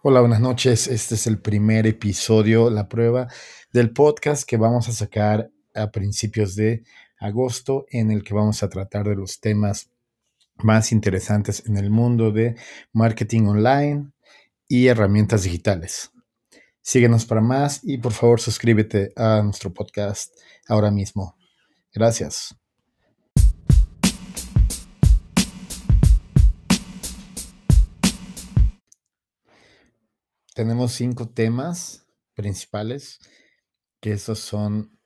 Hola, buenas noches. Este es el primer episodio, la prueba del podcast que vamos a sacar a principios de agosto, en el que vamos a tratar de los temas más interesantes en el mundo de marketing online y herramientas digitales. Síguenos para más y por favor suscríbete a nuestro podcast ahora mismo. Gracias. Tenemos cinco temas principales, que esos son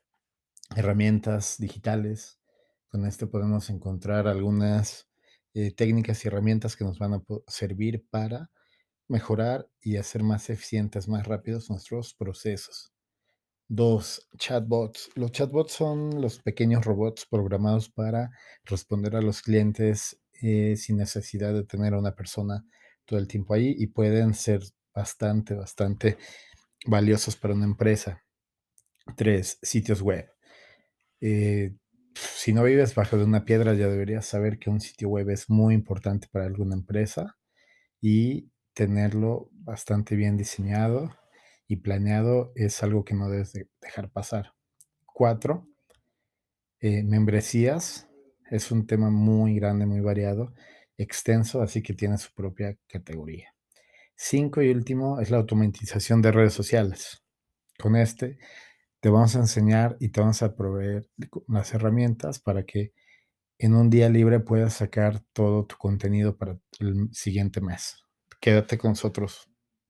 herramientas digitales. Con esto podemos encontrar algunas eh, técnicas y herramientas que nos van a servir para mejorar y hacer más eficientes, más rápidos nuestros procesos. Dos, chatbots. Los chatbots son los pequeños robots programados para responder a los clientes eh, sin necesidad de tener a una persona todo el tiempo ahí y pueden ser bastante, bastante valiosos para una empresa. Tres, sitios web. Eh, si no vives bajo de una piedra, ya deberías saber que un sitio web es muy importante para alguna empresa y tenerlo bastante bien diseñado y planeado es algo que no debes dejar pasar. Cuatro, eh, membresías. Es un tema muy grande, muy variado, extenso, así que tiene su propia categoría. Cinco y último es la automatización de redes sociales. Con este te vamos a enseñar y te vamos a proveer las herramientas para que en un día libre puedas sacar todo tu contenido para el siguiente mes. Quédate con nosotros.